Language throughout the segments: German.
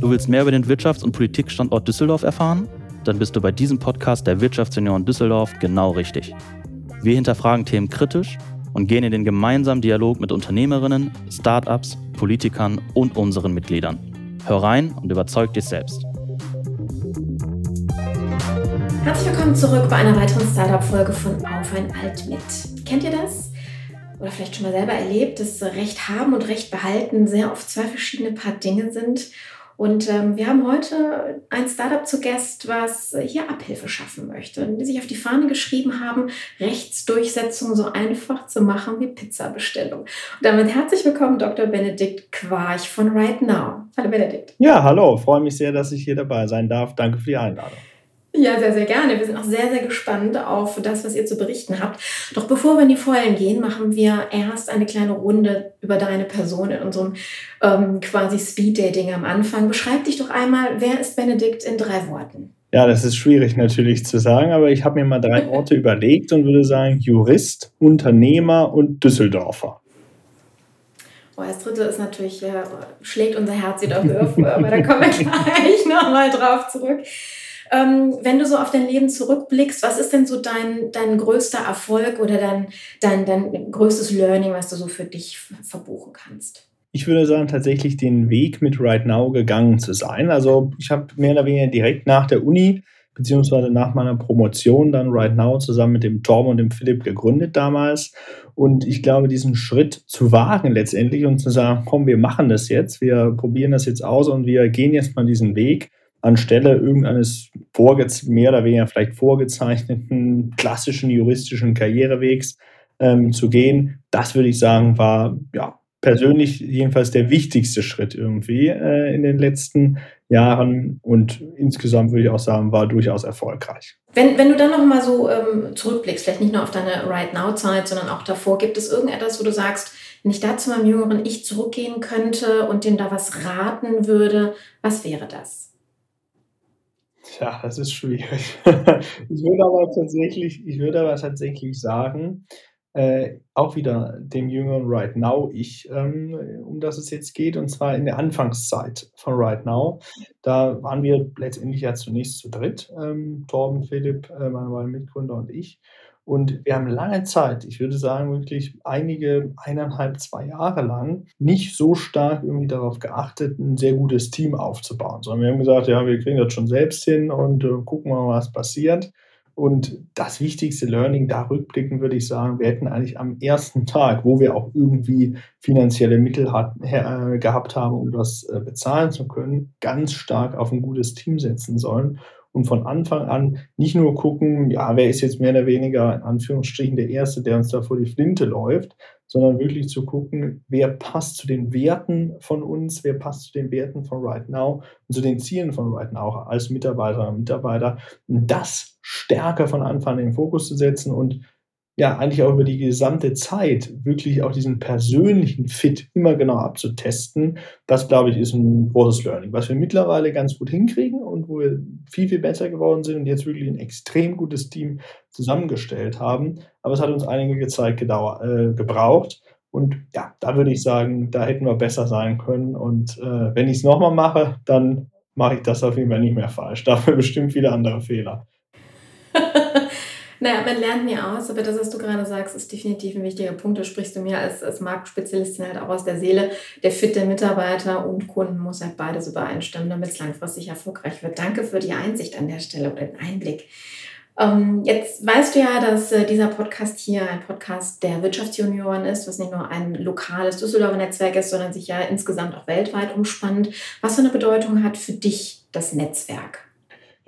Du willst mehr über den Wirtschafts- und Politikstandort Düsseldorf erfahren? Dann bist du bei diesem Podcast der Wirtschaftsunion Düsseldorf genau richtig. Wir hinterfragen Themen kritisch und gehen in den gemeinsamen Dialog mit Unternehmerinnen, Startups, Politikern und unseren Mitgliedern. Hör rein und überzeug dich selbst. Herzlich willkommen zurück bei einer weiteren Startup-Folge von Auf ein Alt mit. Kennt ihr das? Oder vielleicht schon mal selber erlebt, dass Recht haben und Recht behalten sehr oft zwei verschiedene Paar Dinge sind und ähm, wir haben heute ein Startup zu Gast, was hier Abhilfe schaffen möchte. Die sich auf die Fahne geschrieben haben, Rechtsdurchsetzung so einfach zu machen wie Pizzabestellung. Und damit herzlich willkommen, Dr. Benedikt Quarch von Right Now. Hallo Benedikt. Ja, hallo. Freue mich sehr, dass ich hier dabei sein darf. Danke für die Einladung. Ja, sehr, sehr gerne. Wir sind auch sehr, sehr gespannt auf das, was ihr zu berichten habt. Doch bevor wir in die Vollen gehen, machen wir erst eine kleine Runde über deine Person in unserem ähm, quasi Speed-Dating am Anfang. Beschreib dich doch einmal, wer ist Benedikt in drei Worten? Ja, das ist schwierig natürlich zu sagen, aber ich habe mir mal drei Worte überlegt und würde sagen Jurist, Unternehmer und Düsseldorfer. Oh, das dritte ist natürlich, äh, schlägt unser Herz wieder auf, aber da kommen wir gleich nochmal drauf zurück. Ähm, wenn du so auf dein Leben zurückblickst, was ist denn so dein, dein größter Erfolg oder dein, dein, dein größtes Learning, was du so für dich verbuchen kannst? Ich würde sagen, tatsächlich den Weg mit Right Now gegangen zu sein. Also ich habe mehr oder weniger direkt nach der Uni beziehungsweise nach meiner Promotion dann Right Now zusammen mit dem Tom und dem Philipp gegründet damals. Und ich glaube, diesen Schritt zu wagen letztendlich und zu sagen, komm, wir machen das jetzt, wir probieren das jetzt aus und wir gehen jetzt mal diesen Weg, anstelle irgendeines mehr oder weniger vielleicht vorgezeichneten klassischen juristischen Karrierewegs ähm, zu gehen, das würde ich sagen, war ja persönlich jedenfalls der wichtigste Schritt irgendwie äh, in den letzten Jahren und insgesamt würde ich auch sagen, war durchaus erfolgreich. Wenn, wenn du dann noch mal so ähm, zurückblickst, vielleicht nicht nur auf deine Right Now-Zeit, sondern auch davor, gibt es irgendetwas, wo du sagst, wenn ich da zu meinem jüngeren Ich zurückgehen könnte und dem da was raten würde, was wäre das? Tja, das ist schwierig. Ich würde aber tatsächlich ich würde aber tatsächlich sagen, äh, auch wieder dem jüngeren Right Now Ich, ähm, um das es jetzt geht, und zwar in der Anfangszeit von Right Now. Da waren wir letztendlich ja zunächst zu dritt, ähm, Torben, Philipp, äh, meine beiden Mitgründer und ich. Und wir haben lange Zeit, ich würde sagen wirklich einige, eineinhalb, zwei Jahre lang, nicht so stark irgendwie darauf geachtet, ein sehr gutes Team aufzubauen, sondern wir haben gesagt, ja, wir kriegen das schon selbst hin und äh, gucken mal, was passiert. Und das wichtigste Learning da rückblicken würde ich sagen, wir hätten eigentlich am ersten Tag, wo wir auch irgendwie finanzielle Mittel hat, äh, gehabt haben, um das äh, bezahlen zu können, ganz stark auf ein gutes Team setzen sollen und von Anfang an nicht nur gucken, ja, wer ist jetzt mehr oder weniger in Anführungsstrichen der Erste, der uns da vor die Flinte läuft, sondern wirklich zu gucken, wer passt zu den Werten von uns, wer passt zu den Werten von Right Now und zu den Zielen von Right Now als Mitarbeiter und Mitarbeiter, das stärker von Anfang an in den Fokus zu setzen und ja, eigentlich auch über die gesamte Zeit wirklich auch diesen persönlichen Fit immer genau abzutesten, das glaube ich ist ein großes Learning, was wir mittlerweile ganz gut hinkriegen und wo wir viel, viel besser geworden sind und jetzt wirklich ein extrem gutes Team zusammengestellt haben. Aber es hat uns einige Zeit äh, gebraucht. Und ja, da würde ich sagen, da hätten wir besser sein können. Und äh, wenn ich es nochmal mache, dann mache ich das auf jeden Fall nicht mehr falsch. Dafür bestimmt viele andere Fehler. Naja, man lernt nie aus, aber das, was du gerade sagst, ist definitiv ein wichtiger Punkt. Da sprichst du mir als, als Marktspezialistin halt auch aus der Seele. Der Fit der Mitarbeiter und Kunden muss halt beides übereinstimmen, damit es langfristig erfolgreich wird. Danke für die Einsicht an der Stelle oder den Einblick. Ähm, jetzt weißt du ja, dass äh, dieser Podcast hier ein Podcast der Wirtschaftsjunioren ist, was nicht nur ein lokales Düsseldorfer Netzwerk ist, sondern sich ja insgesamt auch weltweit umspannt. Was für eine Bedeutung hat für dich das Netzwerk?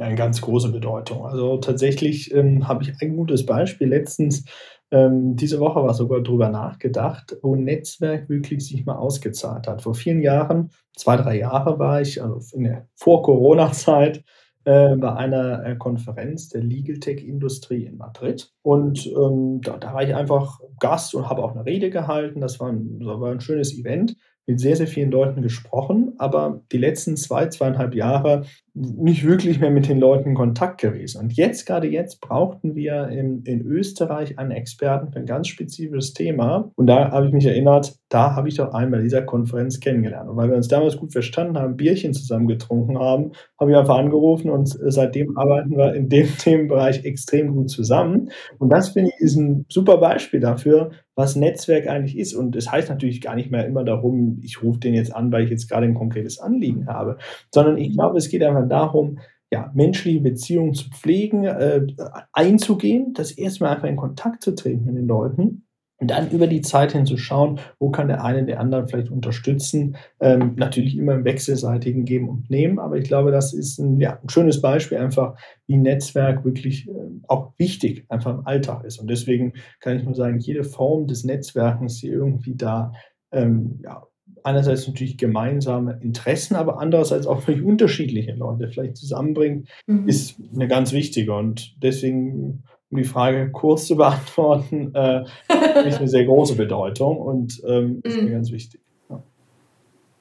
Eine ganz große Bedeutung. Also tatsächlich ähm, habe ich ein gutes Beispiel letztens. Ähm, diese Woche war sogar darüber nachgedacht, wo ein Netzwerk wirklich sich mal ausgezahlt hat. Vor vielen Jahren, zwei, drei Jahre war ich, also in der Vor-Corona-Zeit, äh, bei einer äh, Konferenz der Legal Tech-Industrie in Madrid. Und ähm, da, da, war ich einfach Gast und habe auch eine Rede gehalten. Das war ein, das war ein schönes Event. Mit sehr, sehr vielen Leuten gesprochen, aber die letzten zwei, zweieinhalb Jahre nicht wirklich mehr mit den Leuten in Kontakt gewesen. Und jetzt, gerade jetzt, brauchten wir in, in Österreich einen Experten für ein ganz spezifisches Thema. Und da habe ich mich erinnert, da habe ich doch einmal dieser Konferenz kennengelernt. Und weil wir uns damals gut verstanden haben, Bierchen zusammen getrunken haben, habe ich einfach angerufen und seitdem arbeiten wir in dem Themenbereich extrem gut zusammen. Und das finde ich ist ein super Beispiel dafür, was Netzwerk eigentlich ist. Und es das heißt natürlich gar nicht mehr immer darum, ich rufe den jetzt an, weil ich jetzt gerade ein konkretes Anliegen habe, sondern ich glaube, es geht einfach darum, ja, menschliche Beziehungen zu pflegen, äh, einzugehen, das erstmal einfach in Kontakt zu treten mit den Leuten und dann über die Zeit hin zu schauen, wo kann der eine den anderen vielleicht unterstützen. Ähm, natürlich immer im wechselseitigen Geben und Nehmen, aber ich glaube, das ist ein, ja, ein schönes Beispiel einfach, wie Netzwerk wirklich äh, auch wichtig einfach im Alltag ist. Und deswegen kann ich nur sagen, jede Form des Netzwerkens, die irgendwie da ähm, ja, einerseits natürlich gemeinsame Interessen, aber andererseits auch völlig unterschiedliche Leute vielleicht zusammenbringt, mhm. ist eine ganz wichtige. Und deswegen um die Frage kurz zu beantworten, äh, ist eine sehr große Bedeutung und ähm, ist mir mhm. ganz wichtig. Ja.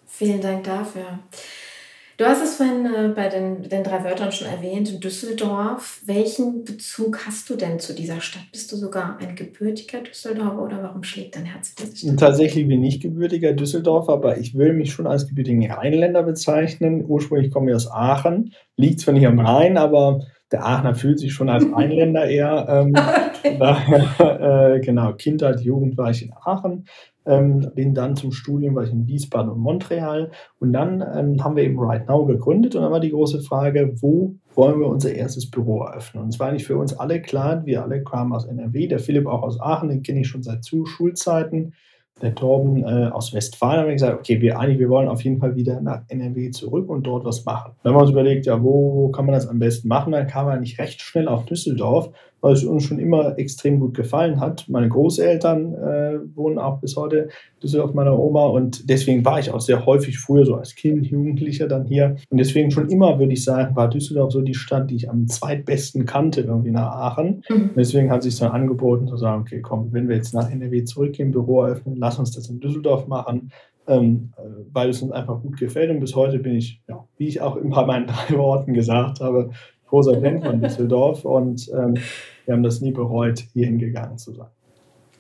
Vielen Dank dafür. Du hast es vorhin äh, bei den, den drei Wörtern schon erwähnt, Düsseldorf. Welchen Bezug hast du denn zu dieser Stadt? Bist du sogar ein gebürtiger Düsseldorfer oder warum schlägt dein Herz diese Stadt? Tatsächlich bin ich gebürtiger Düsseldorfer, aber ich will mich schon als gebürtigen Rheinländer bezeichnen. Ursprünglich komme ich aus Aachen, liegt zwar nicht am Rhein, aber der Aachener fühlt sich schon als Einländer eher. Ähm, okay. daher, äh, genau, Kindheit, Jugend war ich in Aachen, ähm, bin dann zum Studium war ich in Wiesbaden und Montreal und dann ähm, haben wir eben Right Now gegründet und dann war die große Frage, wo wollen wir unser erstes Büro eröffnen? Und es war eigentlich für uns alle klar, wir alle kamen aus NRW, der Philipp auch aus Aachen, den kenne ich schon seit Schulzeiten der Torben äh, aus Westfalen, haben wir gesagt, okay, wir eigentlich, wir wollen auf jeden Fall wieder nach NRW zurück und dort was machen. Haben wir uns überlegt, ja, wo, wo kann man das am besten machen? Dann kam man nicht recht schnell auf Düsseldorf, weil es uns schon immer extrem gut gefallen hat. Meine Großeltern äh, wohnen auch bis heute Düsseldorf meiner Oma und deswegen war ich auch sehr häufig früher so als Kind, Jugendlicher dann hier und deswegen schon immer, würde ich sagen, war Düsseldorf so die Stadt, die ich am zweitbesten kannte irgendwie nach Aachen. Mhm. Deswegen hat sich dann angeboten zu sagen, okay, komm, wenn wir jetzt nach NRW zurückgehen, Büro eröffnen, lass uns das in Düsseldorf machen. Ähm, äh, weil es uns einfach gut gefällt. Und bis heute bin ich, ja, wie ich auch in meinen drei Worten gesagt habe, großer Fan von Düsseldorf und ähm, wir haben das nie bereut, hier hingegangen zu sein.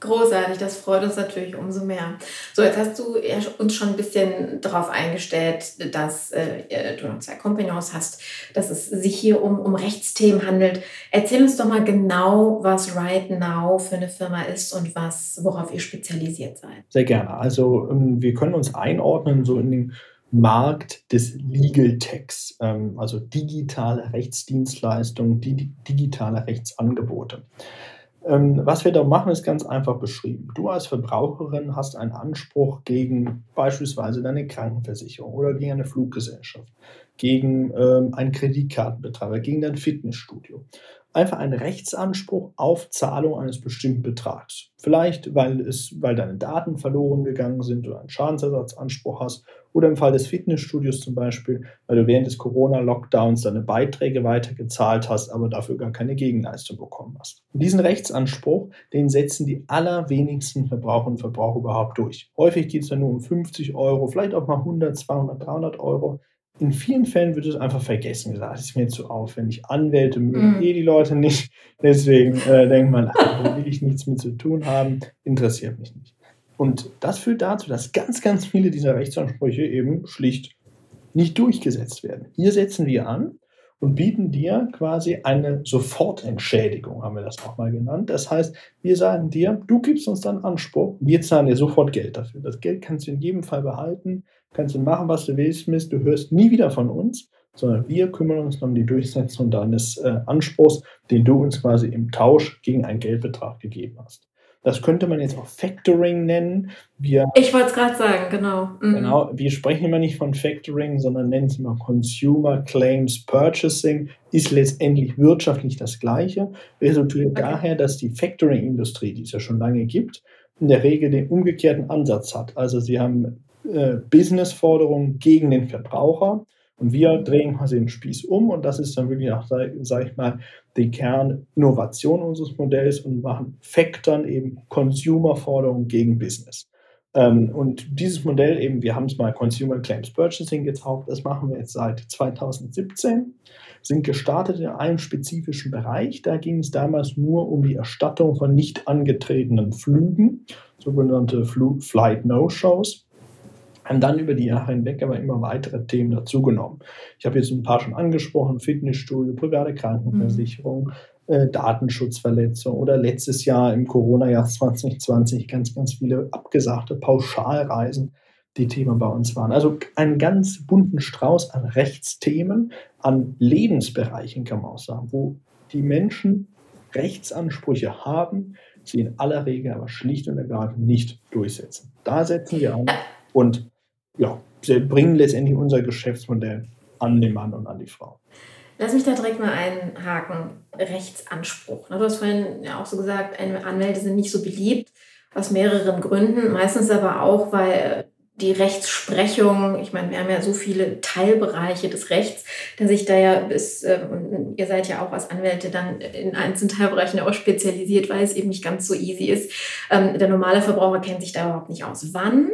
Großartig, das freut uns natürlich umso mehr. So, jetzt hast du uns schon ein bisschen darauf eingestellt, dass äh, du noch zwei Kompagnons hast, dass es sich hier um, um Rechtsthemen handelt. Erzähl uns doch mal genau, was Right Now für eine Firma ist und was, worauf ihr spezialisiert seid. Sehr gerne. Also ähm, wir können uns einordnen so in den Markt des Legal Techs, ähm, also digitale Rechtsdienstleistungen, digitale Rechtsangebote. Ähm, was wir da machen, ist ganz einfach beschrieben. Du als Verbraucherin hast einen Anspruch gegen beispielsweise deine Krankenversicherung oder gegen eine Fluggesellschaft, gegen ähm, einen Kreditkartenbetreiber, gegen dein Fitnessstudio einfach einen Rechtsanspruch auf Zahlung eines bestimmten Betrags. Vielleicht, weil, es, weil deine Daten verloren gegangen sind oder einen Schadensersatzanspruch hast oder im Fall des Fitnessstudios zum Beispiel, weil du während des Corona-Lockdowns deine Beiträge weitergezahlt hast, aber dafür gar keine Gegenleistung bekommen hast. Und diesen Rechtsanspruch, den setzen die allerwenigsten Verbraucherinnen und Verbraucher überhaupt durch. Häufig geht es dann nur um 50 Euro, vielleicht auch mal 100, 200, 300 Euro in vielen Fällen wird es einfach vergessen gesagt. Das ist mir zu aufwendig. Anwälte mögen mm. eh die Leute nicht. Deswegen äh, denkt man, da will ich nichts mit zu tun haben, interessiert mich nicht. Und das führt dazu, dass ganz, ganz viele dieser Rechtsansprüche eben schlicht nicht durchgesetzt werden. Hier setzen wir an und bieten dir quasi eine Sofortentschädigung, haben wir das auch mal genannt. Das heißt, wir sagen dir, du gibst uns dann Anspruch, wir zahlen dir sofort Geld dafür. Das Geld kannst du in jedem Fall behalten kannst du machen, was du willst, Mist, du hörst nie wieder von uns, sondern wir kümmern uns um die Durchsetzung deines äh, Anspruchs, den du uns quasi im Tausch gegen einen Geldbetrag gegeben hast. Das könnte man jetzt auch Factoring nennen. Wir, ich wollte es gerade sagen, genau. Mhm. Genau, wir sprechen immer nicht von Factoring, sondern nennen es immer Consumer Claims Purchasing, ist letztendlich wirtschaftlich das Gleiche. Resultiert okay. daher, dass die Factoring-Industrie, die es ja schon lange gibt, in der Regel den umgekehrten Ansatz hat. Also sie haben äh, Business-Forderungen gegen den Verbraucher. Und wir drehen quasi den Spieß um und das ist dann wirklich auch, sage ich mal, die Kerninnovation unseres Modells und machen Factoren eben Consumer-Forderungen gegen Business. Ähm, und dieses Modell eben, wir haben es mal Consumer Claims Purchasing getauft, das machen wir jetzt seit 2017, sind gestartet in einem spezifischen Bereich. Da ging es damals nur um die Erstattung von nicht angetretenen Flügen, sogenannte Flight No-Shows haben dann über die Jahre hinweg aber immer weitere Themen dazugenommen. Ich habe jetzt ein paar schon angesprochen, Fitnessstudio, private Krankenversicherung, mhm. äh, Datenschutzverletzung oder letztes Jahr im Corona-Jahr 2020 ganz, ganz viele abgesagte Pauschalreisen, die Thema bei uns waren. Also einen ganz bunten Strauß an Rechtsthemen, an Lebensbereichen kann man auch sagen, wo die Menschen Rechtsansprüche haben, sie in aller Regel aber schlicht und ergreifend nicht durchsetzen. Da setzen wir an und ja, bringen letztendlich unser Geschäftsmodell an den Mann und an die Frau. Lass mich da direkt mal einhaken. Rechtsanspruch. Du hast vorhin ja auch so gesagt, Anwälte sind nicht so beliebt, aus mehreren Gründen. Meistens aber auch, weil die Rechtsprechung, ich meine, wir haben ja so viele Teilbereiche des Rechts, dass ich da ja bis, äh, und ihr seid ja auch als Anwälte dann in einzelnen Teilbereichen auch spezialisiert, weil es eben nicht ganz so easy ist. Ähm, der normale Verbraucher kennt sich da überhaupt nicht aus. Wann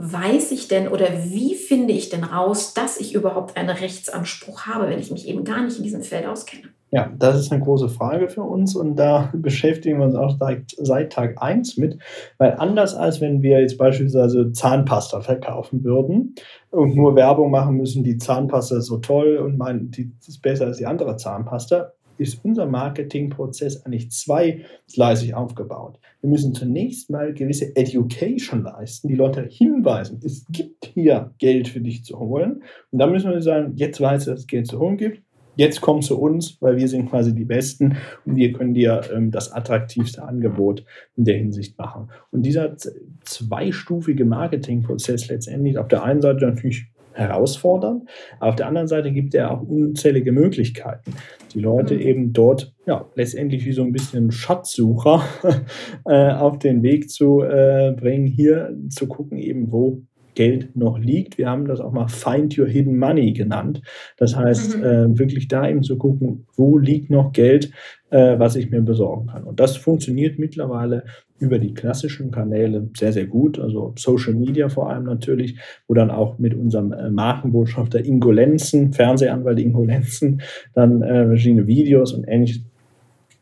weiß ich denn oder wie finde ich denn raus, dass ich überhaupt einen Rechtsanspruch habe, wenn ich mich eben gar nicht in diesem Feld auskenne? Ja, das ist eine große Frage für uns und da beschäftigen wir uns auch seit, seit Tag 1 mit, weil anders als wenn wir jetzt beispielsweise Zahnpasta verkaufen würden und nur Werbung machen müssen, die Zahnpasta ist so toll und meinen, die ist besser als die andere Zahnpasta, ist unser Marketingprozess eigentlich zweigleisig aufgebaut. Wir müssen zunächst mal gewisse Education leisten, die Leute hinweisen, es gibt hier Geld für dich zu holen. Und dann müssen wir sagen, jetzt weißt du, dass es Geld zu holen gibt. Jetzt komm zu uns, weil wir sind quasi die Besten und wir können dir ähm, das attraktivste Angebot in der Hinsicht machen. Und dieser zweistufige Marketingprozess letztendlich auf der einen Seite natürlich herausfordern. Aber auf der anderen Seite gibt er auch unzählige Möglichkeiten, die Leute mhm. eben dort ja, letztendlich wie so ein bisschen Schatzsucher äh, auf den Weg zu äh, bringen, hier zu gucken, eben wo Geld noch liegt. Wir haben das auch mal Find Your Hidden Money genannt. Das heißt, mhm. äh, wirklich da eben zu gucken, wo liegt noch Geld, äh, was ich mir besorgen kann. Und das funktioniert mittlerweile über die klassischen Kanäle sehr, sehr gut. Also Social Media vor allem natürlich, wo dann auch mit unserem äh, Markenbotschafter Ingo Lenzen, Fernsehanwalt Ingo Lenzen, dann äh, verschiedene Videos und ähnliches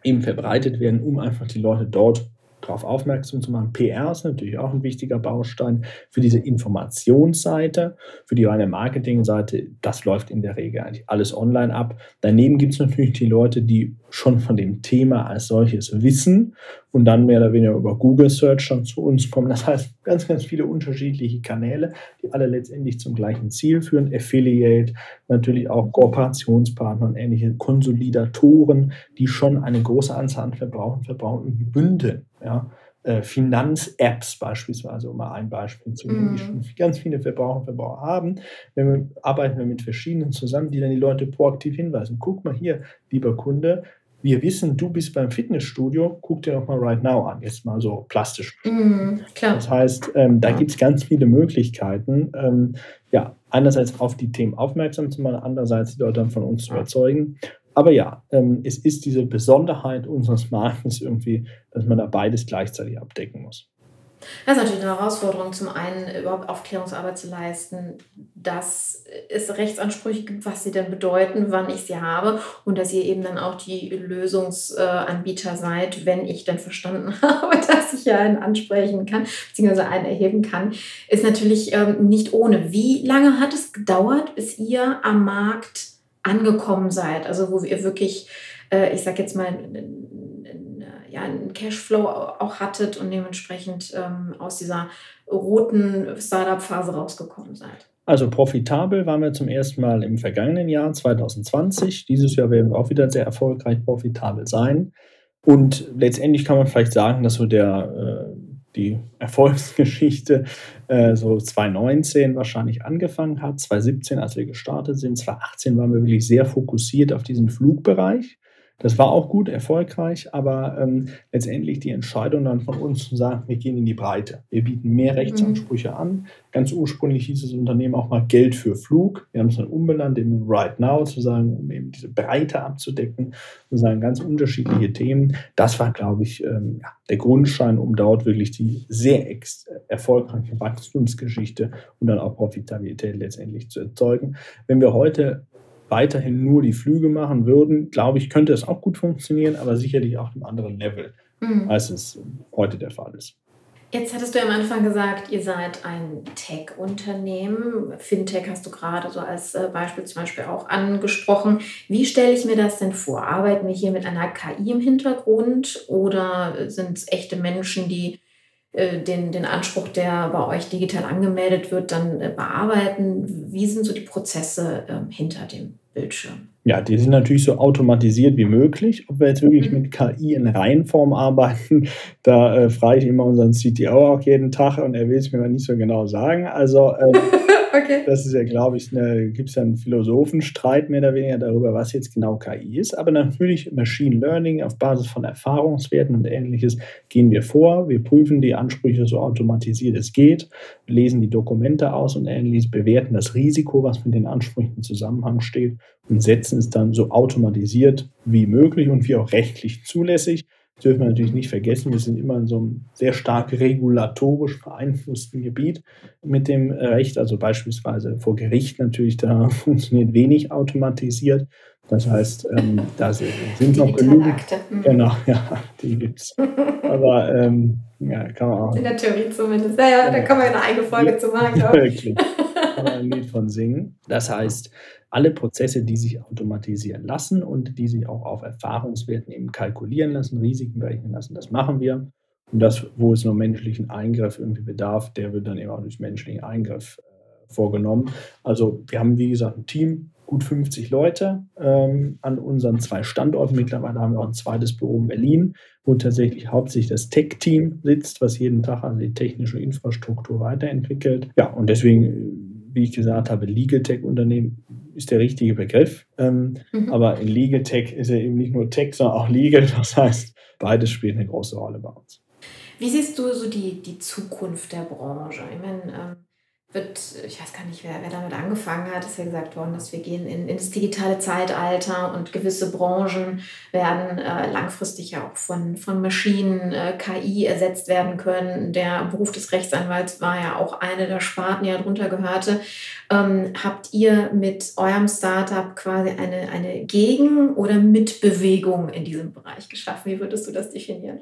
eben verbreitet werden, um einfach die Leute dort darauf aufmerksam zu machen. PR ist natürlich auch ein wichtiger Baustein für diese Informationsseite, für die reine Marketingseite. Das läuft in der Regel eigentlich alles online ab. Daneben gibt es natürlich die Leute, die schon von dem Thema als solches wissen und dann mehr oder weniger über Google Search dann zu uns kommen. Das heißt, ganz, ganz viele unterschiedliche Kanäle, die alle letztendlich zum gleichen Ziel führen. Affiliate, natürlich auch Kooperationspartner und ähnliche Konsolidatoren, die schon eine große Anzahl an Verbrauchern, Verbrauchern irgendwie bündeln. Ja. Äh, Finanz-Apps beispielsweise, um mal ein Beispiel zu nennen, mm. die mhm. schon ganz viele Verbraucher und Verbraucher haben. Wenn wir, arbeiten wir mit verschiedenen zusammen, die dann die Leute proaktiv hinweisen. Guck mal hier, lieber Kunde, wir wissen, du bist beim Fitnessstudio, guck dir doch mal Right Now an, jetzt mal so plastisch. Mm, klar. Das heißt, ähm, da gibt es ganz viele Möglichkeiten, ähm, ja, einerseits auf die Themen aufmerksam zu machen, andererseits die Leute dann von uns zu überzeugen. Aber ja, ähm, es ist diese Besonderheit unseres Marktes irgendwie, dass man da beides gleichzeitig abdecken muss. Das ist natürlich eine Herausforderung, zum einen überhaupt Aufklärungsarbeit zu leisten, dass es Rechtsansprüche gibt, was sie denn bedeuten, wann ich sie habe und dass ihr eben dann auch die Lösungsanbieter seid, wenn ich dann verstanden habe, dass ich ja einen ansprechen kann, beziehungsweise einen erheben kann, ist natürlich ähm, nicht ohne. Wie lange hat es gedauert, bis ihr am Markt angekommen seid? Also wo ihr wirklich, äh, ich sag jetzt mal, ja, einen Cashflow auch hattet und dementsprechend ähm, aus dieser roten Startup-Phase rausgekommen seid? Also profitabel waren wir zum ersten Mal im vergangenen Jahr 2020. Dieses Jahr werden wir auch wieder sehr erfolgreich profitabel sein. Und letztendlich kann man vielleicht sagen, dass so der, äh, die Erfolgsgeschichte äh, so 2019 wahrscheinlich angefangen hat, 2017, als wir gestartet sind, 2018 waren wir wirklich sehr fokussiert auf diesen Flugbereich Das war auch gut, erfolgreich, aber ähm, letztendlich die Entscheidung dann von uns zu sagen, wir gehen in die Breite. Wir bieten mehr mhm. Rechtsansprüche an. Ganz ursprünglich hieß das Unternehmen auch mal Geld für Flug. Wir haben es dann umbenannt in Right Now, zu sagen, um eben diese Breite abzudecken, zu sagen, ganz unterschiedliche Themen. Das war, glaube ich, ähm, ja, der Grundstein, um dort wirklich die sehr erfolgreiche Wachstumsgeschichte und dann auch Profitabilität letztendlich zu erzeugen. Wenn wir heute weiterhin nur die Flüge machen würden, glaube ich, könnte es auch gut funktionieren, aber sicherlich auf einem anderen Level, mhm. als es heute der Fall ist. Jetzt hattest du am Anfang gesagt, ihr seid ein Tech-Unternehmen. Fintech hast du gerade so als äh, Beispiel zum Beispiel auch angesprochen. Wie stelle ich mir das denn vor? Arbeiten wir hier mit einer KI im Hintergrund oder sind es echte Menschen, die äh, den, den Anspruch, der bei euch digital angemeldet wird, dann äh, bearbeiten? Wie sind so die Prozesse ähm, hinter dem Bildschirm? Ja, die sind natürlich so automatisiert wie möglich. Ob wir jetzt wirklich mhm. mit KI in Reihenform arbeiten, da äh, frage ich immer unseren CTO auch jeden Tag und er will es mir mal nicht so genau sagen. Also äh, Okay. Das ist ja, glaube ich, gibt es ja einen Philosophenstreit mehr oder weniger darüber, was jetzt genau KI ist. Aber natürlich Machine Learning auf Basis von Erfahrungswerten und ähnliches gehen wir vor. Wir prüfen die Ansprüche so automatisiert es geht, lesen die Dokumente aus und ähnliches, bewerten das Risiko, was mit den Ansprüchen im Zusammenhang steht und setzen es dann so automatisiert wie möglich und wie auch rechtlich zulässig das dürfen wir natürlich nicht vergessen, wir sind immer in so einem sehr stark regulatorisch beeinflussten Gebiet mit dem Recht, also beispielsweise vor Gericht natürlich, da funktioniert wenig automatisiert. Das heißt, ähm, da sind noch genug. Mhm. Genau, ja, die gibt es. Aber ähm, ja, kann man auch. In der Theorie zumindest. Naja, ja, da kann man ja eine eigene Folge zu machen, glaube ich. Wirklich. Kann man ein Lied von singen. Das heißt, alle Prozesse, die sich automatisieren lassen und die sich auch auf Erfahrungswerten eben kalkulieren lassen, Risiken berechnen lassen, das machen wir. Und das, wo es nur menschlichen Eingriff irgendwie bedarf, der wird dann eben auch durch menschlichen Eingriff äh, vorgenommen. Also wir haben, wie gesagt, ein Team, gut 50 Leute ähm, an unseren zwei Standorten. Mittlerweile haben wir auch ein zweites Büro in Berlin, wo tatsächlich hauptsächlich das Tech-Team sitzt, was jeden Tag also die technische Infrastruktur weiterentwickelt. Ja, und deswegen, wie ich gesagt habe, Legal Tech-Unternehmen ist der richtige Begriff. Ähm, mhm. Aber in Legal Tech ist er eben nicht nur Tech, sondern auch Legal. Das heißt, beides spielt eine große Rolle bei uns. Wie siehst du so die, die Zukunft der Branche? Ich meine, ähm, wird, ich weiß gar nicht, wer, wer damit angefangen hat, ist ja gesagt worden, dass wir gehen in, ins digitale Zeitalter und gewisse Branchen werden äh, langfristig ja auch von, von Maschinen, äh, KI ersetzt werden können. Der Beruf des Rechtsanwalts war ja auch eine der Sparten, die darunter gehörte. Ähm, habt ihr mit eurem Startup quasi eine, eine Gegen- oder Mitbewegung in diesem Bereich geschaffen? Wie würdest du das definieren?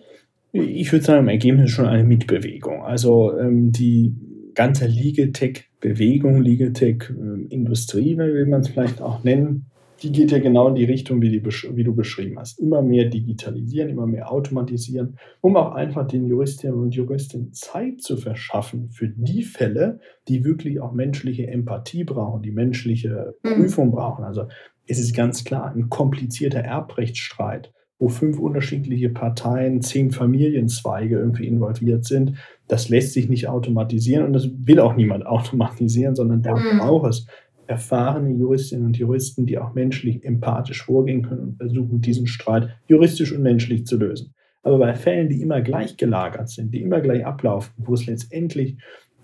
Ich würde sagen, im Ergebnis schon eine Mitbewegung. Also ähm, die ganze Legal Tech-Bewegung, Legal Tech-Industrie, will man es vielleicht auch nennen, die geht ja genau in die Richtung, wie, die, wie, du beschrieben hast. Immer mehr digitalisieren, immer mehr automatisieren, um auch einfach den Juristinnen und Juristen Zeit zu verschaffen für die Fälle, die wirklich auch menschliche Empathie brauchen, die menschliche mhm. Prüfung brauchen. Also es ist ganz klar, ein komplizierter Erbrechtsstreit, wo fünf unterschiedliche Parteien, zehn Familienzweige irgendwie involviert sind, das lässt sich nicht automatisieren und das will auch niemand automatisieren, sondern da mhm. braucht es erfahrene Juristinnen und Juristen, die auch menschlich empathisch vorgehen können und versuchen, diesen Streit juristisch und menschlich zu lösen. Aber bei Fällen, die immer gleich gelagert sind, die immer gleich ablaufen, wo es letztendlich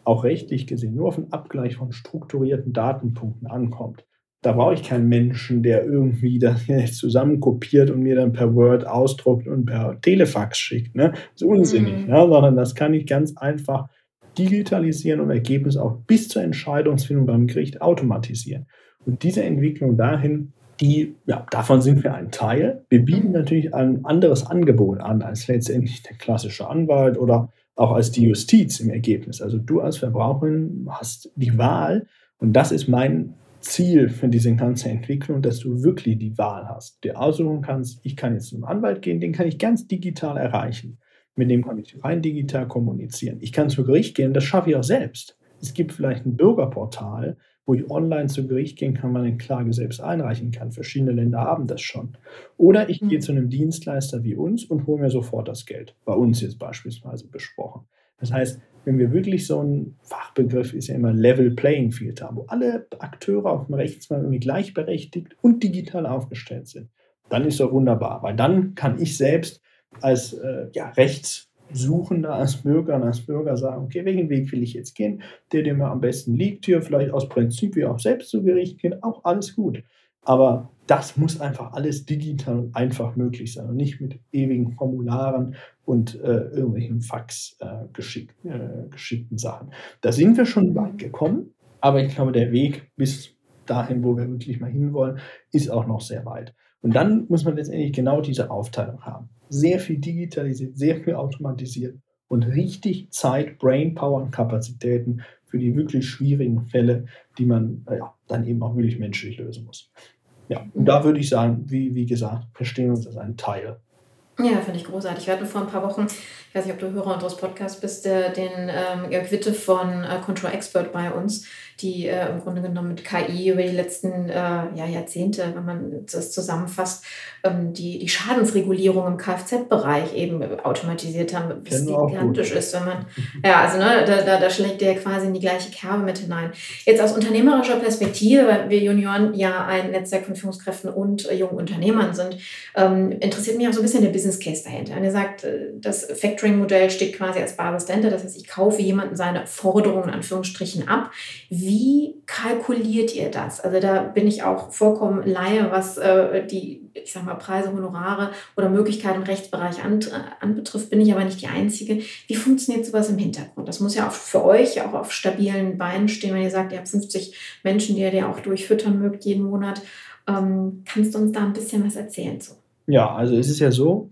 auch rechtlich gesehen nur auf einen Abgleich von strukturierten Datenpunkten ankommt, da brauche ich keinen Menschen, der irgendwie das zusammenkopiert und mir dann per Word ausdruckt und per Telefax schickt. Ne? Das ist unsinnig, mhm. ja, sondern das kann ich ganz einfach digitalisieren und Ergebnis auch bis zur Entscheidungsfindung beim Gericht automatisieren. Und diese Entwicklung dahin, die, ja, davon sind wir ein Teil. Wir bieten mhm. natürlich ein anderes Angebot an als letztendlich der klassische Anwalt oder auch als die Justiz im Ergebnis. Also du als Verbraucherin hast die Wahl und das ist mein Ziel für diese ganze Entwicklung, dass du wirklich die Wahl hast, dir aussuchen kannst, ich kann jetzt zum Anwalt gehen, den kann ich ganz digital erreichen. Mit dem kann ich rein digital kommunizieren. Ich kann zu Gericht gehen, das schaffe ich auch selbst. Es gibt vielleicht ein Bürgerportal, wo ich online zu Gericht gehen kann, meine Klage selbst einreichen kann. Verschiedene Länder haben das schon. Oder ich gehe mhm. zu einem Dienstleister wie uns und hole mir sofort das Geld. Bei uns jetzt beispielsweise besprochen. Das heißt, wenn wir wirklich so ein Fachbegriff ist ja immer Level Playing Field haben, wo alle Akteure auf dem Rechtsmarkt irgendwie gleichberechtigt und digital aufgestellt sind, dann ist doch wunderbar, weil dann kann ich selbst als äh, ja, Rechtssuchender, als Bürger und als Bürger sagen, okay, welchen Weg will ich jetzt gehen, der, der mir am besten liegt hier, vielleicht aus Prinzip wie auch selbst zu Gericht gehen, auch alles gut. Aber das muss einfach alles digital und einfach möglich sein und nicht mit ewigen Formularen und äh, irgendwelchen Fax äh, geschick, äh, geschickten Sachen. Da sind wir schon weit gekommen, aber ich glaube, der Weg bis dahin, wo wir wirklich mal hinwollen, ist auch noch sehr weit. Und dann muss man letztendlich genau diese Aufteilung haben. Sehr viel digitalisiert, sehr viel automatisiert und richtig Zeit, Brainpower und Kapazitäten für die wirklich schwierigen Fälle, die man ja, dann eben auch wirklich menschlich lösen muss. Ja, und da würde ich sagen, wie, wie gesagt, verstehen uns als ein Teil ja, finde ich großartig. Wir hatten vor ein paar Wochen, ich weiß nicht, ob du Hörer unseres Podcasts bist, der, den ähm, Quitte von äh, Control Expert bei uns, die äh, im Grunde genommen mit KI über die letzten äh, ja, Jahrzehnte, wenn man das zusammenfasst, ähm, die, die Schadensregulierung im Kfz-Bereich eben automatisiert haben, was gigantisch gut. ist, wenn man, ja, also ne, da, da, da schlägt der quasi in die gleiche Kerbe mit hinein. Jetzt aus unternehmerischer Perspektive, weil wir Junioren ja ein Netzwerk von Führungskräften und äh, jungen Unternehmern sind, ähm, interessiert mich auch so ein bisschen der Business Case dahinter. Und er sagt, äh, das Factoring-Modell steht quasi als Basis dahinter, das heißt, ich kaufe jemanden seine Forderungen in Anführungsstrichen ab. Wie kalkuliert ihr das? Also da bin ich auch vollkommen Laie, was äh, die, ich sag mal, Preise, Honorare oder Möglichkeiten im Rechtsbereich an, äh, anbetrifft, bin ich aber nicht die Einzige. Wie funktioniert sowas im Hintergrund? Das muss ja auch für euch auch auf stabilen Beinen stehen, wenn ihr sagt, ihr habt 50 Menschen, die ihr ja auch durchfüttern mögt jeden Monat. Ähm, kannst du uns da ein bisschen was erzählen zu? Ja, also es ist ja so,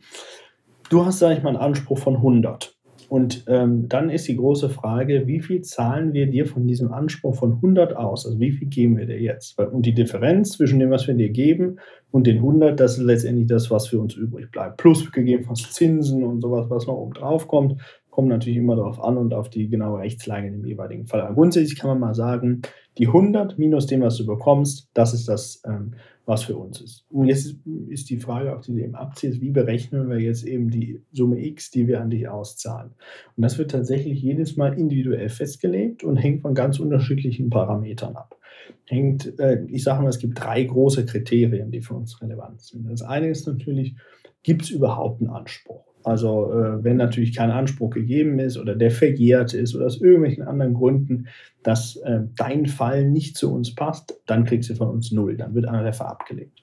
du hast, sage ich mal, einen Anspruch von 100. Und ähm, dann ist die große Frage, wie viel zahlen wir dir von diesem Anspruch von 100 aus? Also wie viel geben wir dir jetzt? Und die Differenz zwischen dem, was wir dir geben und den 100, das ist letztendlich das, was für uns übrig bleibt. Plus gegebenenfalls Zinsen und sowas, was noch oben drauf kommt, kommt natürlich immer darauf an und auf die genaue Rechtslage im jeweiligen Fall. Aber grundsätzlich kann man mal sagen, die 100 minus dem, was du bekommst, das ist das, ähm, was für uns ist. Und jetzt ist die Frage, auf die du eben abziehst, wie berechnen wir jetzt eben die Summe X, die wir an dich auszahlen? Und das wird tatsächlich jedes Mal individuell festgelegt und hängt von ganz unterschiedlichen Parametern ab. Hängt, äh, ich sage mal, es gibt drei große Kriterien, die für uns relevant sind. Das eine ist natürlich, gibt es überhaupt einen Anspruch? Also äh, wenn natürlich kein Anspruch gegeben ist oder der verjährt ist oder aus irgendwelchen anderen Gründen, dass äh, dein Fall nicht zu uns passt, dann kriegst du von uns null, dann wird einer Treffer abgelegt.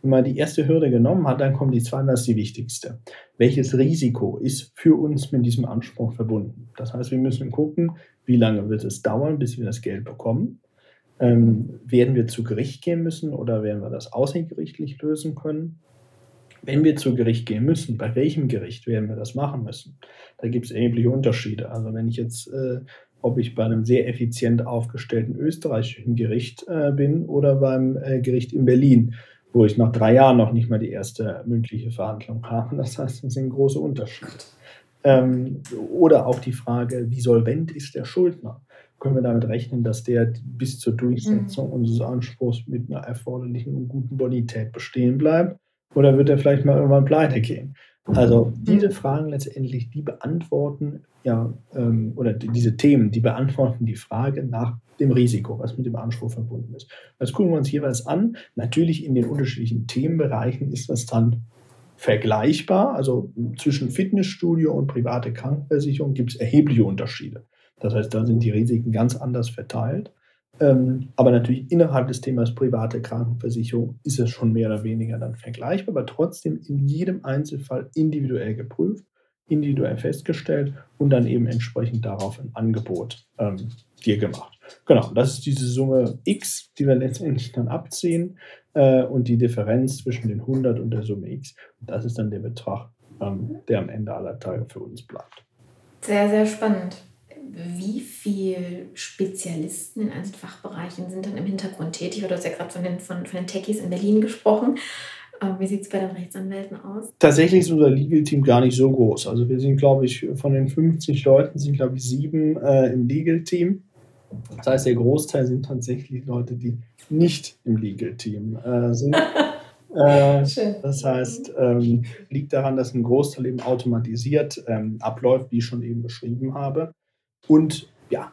Wenn man die erste Hürde genommen hat, dann kommt die zweite, das ist die wichtigste. Welches Risiko ist für uns mit diesem Anspruch verbunden? Das heißt, wir müssen gucken, wie lange wird es dauern, bis wir das Geld bekommen. Ähm, werden wir zu Gericht gehen müssen oder werden wir das außergerichtlich lösen können? Wenn wir zu Gericht gehen müssen, bei welchem Gericht werden wir das machen müssen? Da gibt es erhebliche Unterschiede. Also wenn ich jetzt, äh, ob ich bei einem sehr effizient aufgestellten österreichischen Gericht äh, bin oder beim äh, Gericht in Berlin, wo ich nach drei Jahren noch nicht mal die erste mündliche Verhandlung habe. Das heißt, das sind große Unterschiede. Ähm, oder auch die Frage, wie solvent ist der Schuldner? Können wir damit rechnen, dass der bis zur Durchsetzung mhm. unseres Anspruchs mit einer erforderlichen und guten Bonität bestehen bleibt? Oder wird er vielleicht mal irgendwann pleite gehen? Also diese Fragen letztendlich, die beantworten ja, ähm, oder diese Themen, die beantworten die Frage nach dem Risiko, was mit dem Anspruch verbunden ist. Das gucken wir uns jeweils an. Natürlich in den unterschiedlichen Themenbereichen ist das dann vergleichbar. Also zwischen Fitnessstudio und private Krankenversicherung gibt es erhebliche Unterschiede. Das heißt, da sind die Risiken ganz anders verteilt. Ähm, aber natürlich innerhalb des Themas private Krankenversicherung ist es schon mehr oder weniger dann vergleichbar, aber trotzdem in jedem Einzelfall individuell geprüft, individuell festgestellt und dann eben entsprechend darauf ein Angebot ähm, dir gemacht. Genau, das ist diese Summe X, die wir letztendlich dann abziehen äh, und die Differenz zwischen den 100 und der Summe X. Das ist dann der Betrag, ähm, der am Ende aller Tage für uns bleibt. Sehr, sehr spannend wie viele Spezialisten in einzelnen Fachbereichen sind dann im Hintergrund tätig? Du hast ja gerade von den, von, von den Techies in Berlin gesprochen. Ähm, wie sieht es bei den Rechtsanwälten aus? Tatsächlich ist unser Legal-Team gar nicht so groß. Also wir sind, glaube ich, von den 50 Leuten sind, glaube ich, sieben äh, im Legal-Team. Das heißt, der Großteil sind tatsächlich Leute, die nicht im Legal-Team äh, sind. Äh, das heißt, ähm, liegt daran, dass ein Großteil eben automatisiert ähm, abläuft, wie ich schon eben beschrieben habe. Und ja,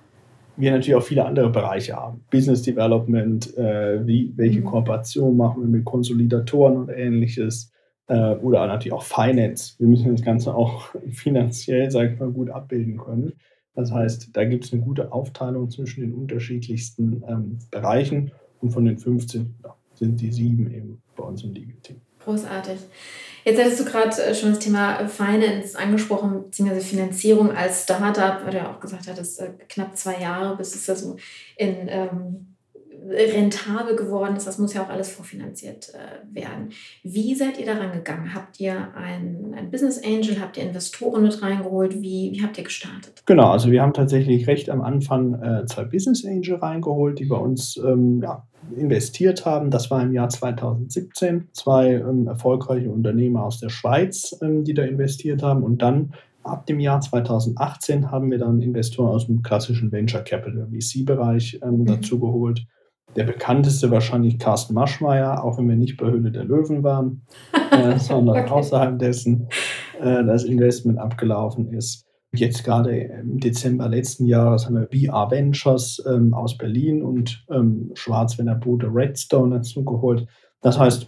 wir natürlich auch viele andere Bereiche haben. Business Development, äh, wie, welche mhm. Kooperation machen wir mit Konsolidatoren und ähnliches. Äh, oder natürlich auch Finance. Wir müssen das Ganze auch finanziell, sage ich mal, gut abbilden können. Das heißt, da gibt es eine gute Aufteilung zwischen den unterschiedlichsten ähm, Bereichen und von den 15 ja, sind die sieben eben bei uns im Legal Team. Großartig. Jetzt hattest du gerade äh, schon das Thema Finance angesprochen, beziehungsweise Finanzierung als Startup, weil du ja auch gesagt hattest, äh, knapp zwei Jahre, bis es da so in ähm, rentabel geworden ist. Das muss ja auch alles vorfinanziert äh, werden. Wie seid ihr daran gegangen? Habt ihr ein, ein Business Angel, habt ihr Investoren mit reingeholt? Wie, wie habt ihr gestartet? Genau, also wir haben tatsächlich recht am Anfang äh, zwei Business Angel reingeholt, die bei uns ähm, ja, investiert haben. Das war im Jahr 2017. Zwei ähm, erfolgreiche Unternehmer aus der Schweiz, ähm, die da investiert haben. Und dann ab dem Jahr 2018 haben wir dann Investoren aus dem klassischen Venture Capital VC-Bereich ähm, mhm. dazu geholt. Der bekannteste wahrscheinlich Carsten Maschmeyer, auch wenn wir nicht bei Höhle der Löwen waren, äh, sondern okay. außerhalb dessen äh, das Investment abgelaufen ist. Jetzt gerade im Dezember letzten Jahres haben wir VR Ventures ähm, aus Berlin und ähm, Schwarzwälder Bude Redstone dazu geholt. Das heißt,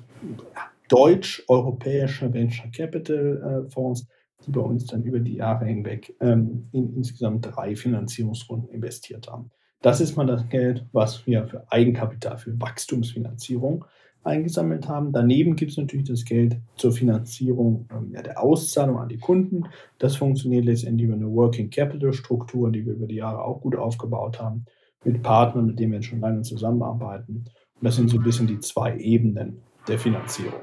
deutsch-europäische Venture Capital äh, Fonds, die bei uns dann über die Jahre hinweg ähm, in insgesamt drei Finanzierungsrunden investiert haben. Das ist mal das Geld, was wir für Eigenkapital, für Wachstumsfinanzierung eingesammelt haben. Daneben gibt es natürlich das Geld zur Finanzierung ähm, ja, der Auszahlung an die Kunden. Das funktioniert letztendlich über eine Working Capital Struktur, die wir über die Jahre auch gut aufgebaut haben, mit Partnern, mit denen wir schon lange zusammenarbeiten. Und das sind so ein bisschen die zwei Ebenen der Finanzierung.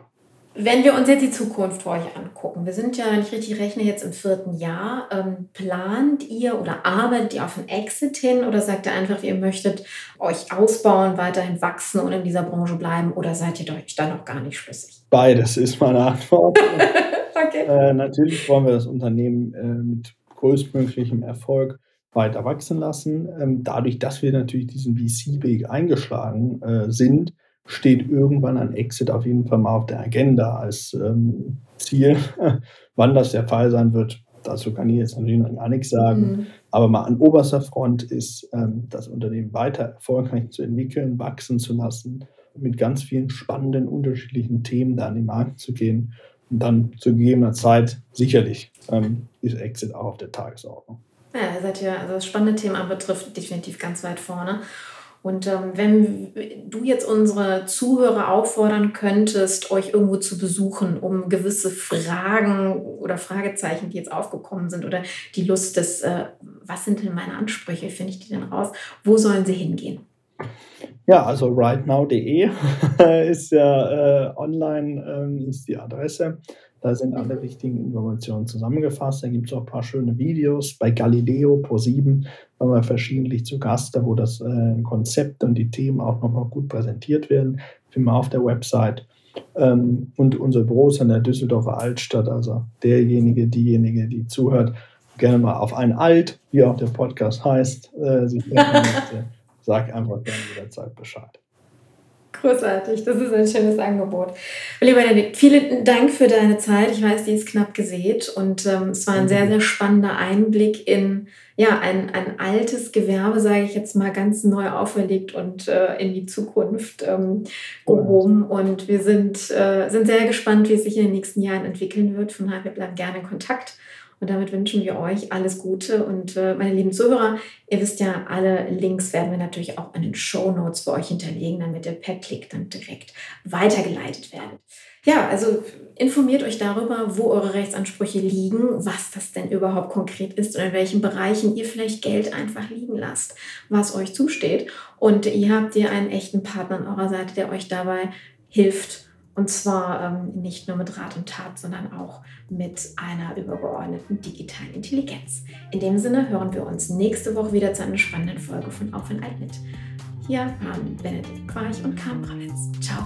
Wenn wir uns jetzt die Zukunft für euch angucken, wir sind ja, wenn ich richtig rechne, jetzt im vierten Jahr. Ähm, plant ihr oder arbeitet ihr auf einen Exit hin oder sagt ihr einfach, ihr möchtet euch ausbauen, weiterhin wachsen und in dieser Branche bleiben oder seid ihr euch da noch gar nicht schlüssig? Beides ist meine Antwort. okay. Äh, natürlich wollen wir das Unternehmen äh, mit größtmöglichem Erfolg weiter wachsen lassen. Ähm, dadurch, dass wir natürlich diesen VC-Weg eingeschlagen äh, sind, steht irgendwann ein Exit auf jeden Fall mal auf der Agenda als ähm, Ziel. Wann das der Fall sein wird, dazu kann ich jetzt natürlich noch gar nichts sagen. Mhm. Aber mal an oberster Front ist, ähm, das Unternehmen weiter erfolgreich zu entwickeln, wachsen zu lassen, mit ganz vielen spannenden, unterschiedlichen Themen da an den Markt zu gehen. Und dann zu gegebener Zeit sicherlich ähm, ist Exit auch auf der Tagesordnung. Ja, seid ihr, also das spannende Thema betrifft definitiv ganz weit vorne. Und ähm, wenn du jetzt unsere Zuhörer auffordern könntest, euch irgendwo zu besuchen, um gewisse Fragen oder Fragezeichen, die jetzt aufgekommen sind, oder die Lust des, äh, was sind denn meine Ansprüche, finde ich die denn raus, wo sollen sie hingehen? Ja, also rightnow.de ist ja äh, online, äh, ist die Adresse. Da sind alle wichtigen Informationen zusammengefasst. Da gibt es auch ein paar schöne Videos. Bei Galileo Pro 7 haben wir verschiedentlich zu Gast, wo das äh, Konzept und die Themen auch nochmal gut präsentiert werden. Finden wir auf der Website. Ähm, und unser Büro ist in der Düsseldorfer Altstadt. Also derjenige, diejenige, die zuhört, gerne mal auf ein Alt, wie auch der Podcast heißt, äh, sich sag einfach gerne jederzeit Bescheid. Großartig, das ist ein schönes Angebot. Lieber Benedikt, vielen Dank für deine Zeit. Ich weiß, die ist knapp gesät und ähm, es war ein sehr, sehr spannender Einblick in ja, ein, ein altes Gewerbe, sage ich jetzt mal, ganz neu auferlegt und äh, in die Zukunft ähm, gehoben. Und wir sind, äh, sind sehr gespannt, wie es sich in den nächsten Jahren entwickeln wird. Von daher, wir bleiben gerne in Kontakt. Und damit wünschen wir euch alles Gute. Und äh, meine lieben Zuhörer, ihr wisst ja, alle Links werden wir natürlich auch in den Show Notes für euch hinterlegen, damit ihr per Klick dann direkt weitergeleitet werdet. Ja, also informiert euch darüber, wo eure Rechtsansprüche liegen, was das denn überhaupt konkret ist und in welchen Bereichen ihr vielleicht Geld einfach liegen lasst, was euch zusteht. Und ihr habt ihr einen echten Partner an eurer Seite, der euch dabei hilft und zwar ähm, nicht nur mit Rat und Tat, sondern auch mit einer übergeordneten digitalen Intelligenz. In dem Sinne hören wir uns nächste Woche wieder zu einer spannenden Folge von Auf in Alt mit. Hier waren Benedikt Quarch und Karl Bravitz. Ciao.